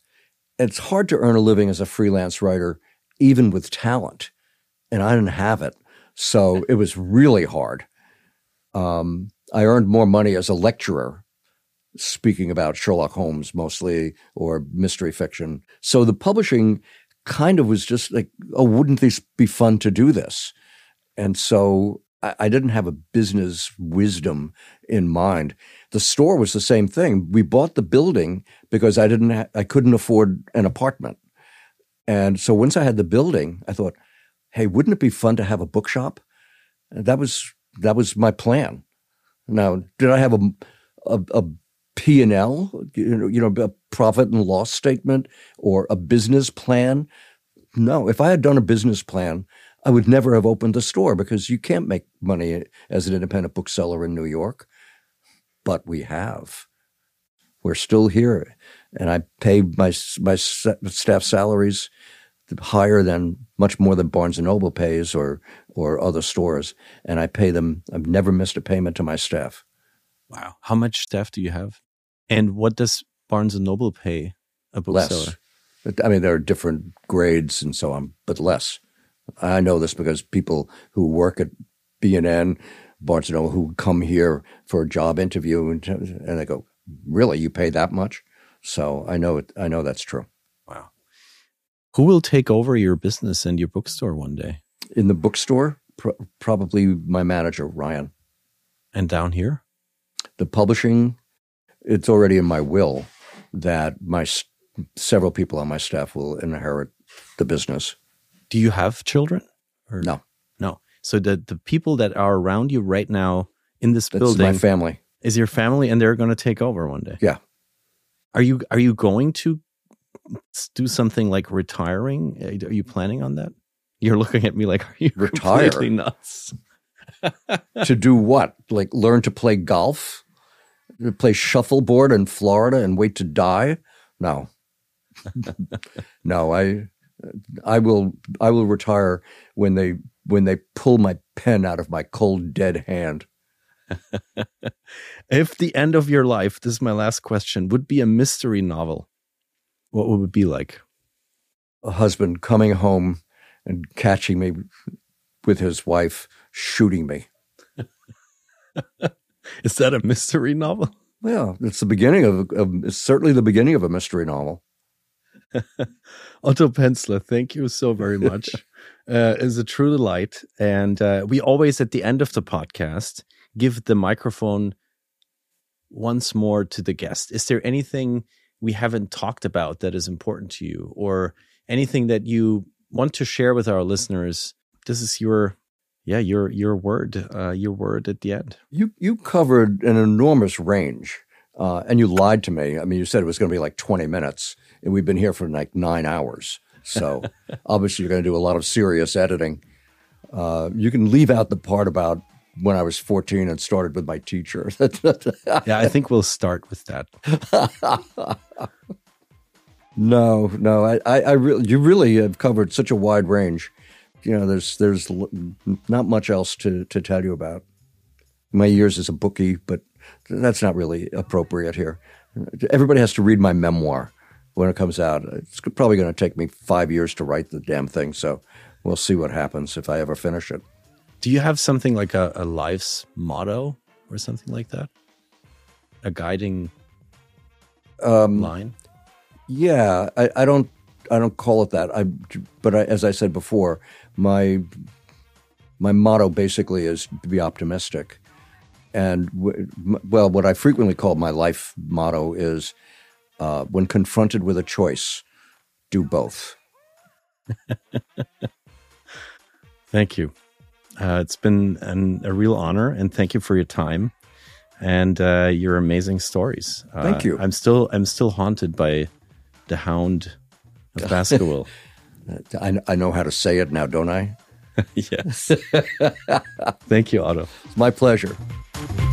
it's hard to earn a living as a freelance writer even with talent and I didn't have it. So it was really hard. Um, I earned more money as a lecturer speaking about Sherlock Holmes mostly or mystery fiction. So the publishing kind of was just like, oh, wouldn't this be fun to do this? And so I, didn't have a business wisdom in mind. The store was the same thing. We bought the building because I didn't, ha- I couldn't afford an apartment. And so once I had the building, I thought, hey, wouldn't it be fun to have a bookshop? And that was that was my plan. Now, did I have a a, a P and L, you know, you know, a profit and loss statement or a business plan. No, if I had done a business plan, I would never have opened the store because you can't make money as an independent bookseller in New York. But we have. We're still here, and I pay my my staff salaries higher than much more than Barnes and Noble pays or or other stores, and I pay them. I've never missed a payment to my staff. Wow. How much staff do you have? And what does Barnes and Noble pay a bookseller? Less. I mean, there are different grades and so on, but less. I know this because people who work at B&N, Barnes and Noble, who come here for a job interview and, and they go, "Really, you pay that much?" So I know it. I know that's true. Wow. Who will take over your business and your bookstore one day? In the bookstore, probably my manager Ryan. And down here? the publishing, it's already in my will that my several people on my staff will inherit the business. Do you have children? Or? No. No. So the the people that are around you right now in this That's building my family. is your family, and they're going to take over one day. Yeah. Are you are you going to do something like retiring? Uh, Are you planning on that? You're looking at me like, are you Retire? completely nuts? to do what? Like learn to play golf? To play shuffleboard in Florida and wait to die? No. no, I I will I will retire when they when they pull my pen out of my cold dead hand. If the end of your life, this is my last question, would be a mystery novel, what would it be like? A husband coming home and catching me with his wife shooting me. Is that a mystery novel? Well, it's the beginning of, of it's certainly the beginning of a mystery novel. Otto Penzler, thank you so very much. uh, it's a true delight. And uh, we always, at the end of the podcast, give the microphone once more to the guest. Is there anything we haven't talked about that is important to you, or anything that you want to share with our listeners? This is your, yeah, your your word, uh, your word at the end. You you covered an enormous range, uh, and you lied to me. I mean, you said it was going to be like twenty minutes, and we've been here for like nine hours. So obviously, you're going to do a lot of serious editing. Uh, you can leave out the part about when I was 14 and started with my teacher. Yeah, I think we'll start with that. no, no, I, I, I really, you really have covered such a wide range. You know, there's there's l- not much else to to tell you about. My years as a bookie, but that's not really appropriate here. Everybody has to read my memoir when it comes out. It's probably going to take me five years to write the damn thing, so we'll see what happens if I ever finish it. Do you have something like a, a life's motto or something like that? A guiding Um, line? Yeah, I, I don't I don't call it that. I but I, as I said before, my my motto basically is to be optimistic, and w- m- well, what I frequently call my life motto is uh, when confronted with a choice, do both. Thank you. Uh, it's been an, a real honor, and thank you for your time and uh, your amazing stories. Uh, Thank you. I'm still I'm still haunted by the Hound of Baskerville. I, I know how to say it now, don't I? yes. thank you, Otto. It's my pleasure. Thank you.